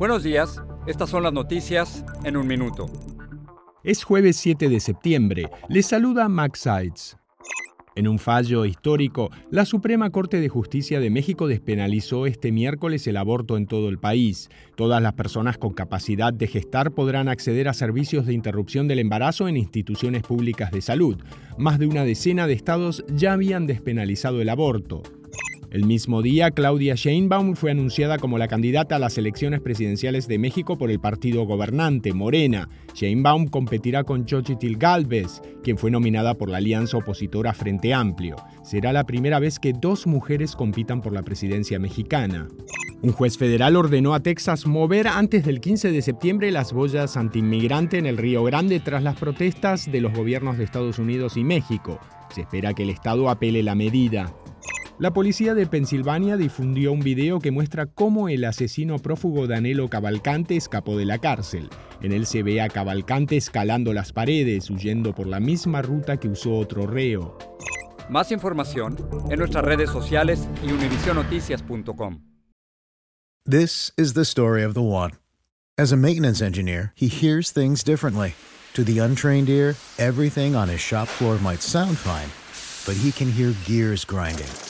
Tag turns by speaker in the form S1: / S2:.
S1: Buenos días, estas son las noticias en un minuto.
S2: Es jueves 7 de septiembre. Les saluda Max Sides. En un fallo histórico, la Suprema Corte de Justicia de México despenalizó este miércoles el aborto en todo el país. Todas las personas con capacidad de gestar podrán acceder a servicios de interrupción del embarazo en instituciones públicas de salud. Más de una decena de estados ya habían despenalizado el aborto. El mismo día, Claudia Sheinbaum fue anunciada como la candidata a las elecciones presidenciales de México por el partido gobernante, Morena. Sheinbaum competirá con Xochitl Galvez, quien fue nominada por la alianza opositora Frente Amplio. Será la primera vez que dos mujeres compitan por la presidencia mexicana. Un juez federal ordenó a Texas mover antes del 15 de septiembre las boyas antiinmigrante en el Río Grande tras las protestas de los gobiernos de Estados Unidos y México. Se espera que el Estado apele la medida. La policía de Pensilvania difundió un video que muestra cómo el asesino prófugo Danilo Cavalcante escapó de la cárcel. En él se ve a Cavalcante escalando las paredes, huyendo por la misma ruta que usó otro reo.
S1: Más información en nuestras redes sociales y univisionoticias.com.
S3: This is the story of the one. As a maintenance engineer, he hears things differently. To the untrained ear, everything on his shop floor might sound fine, but he can hear gears grinding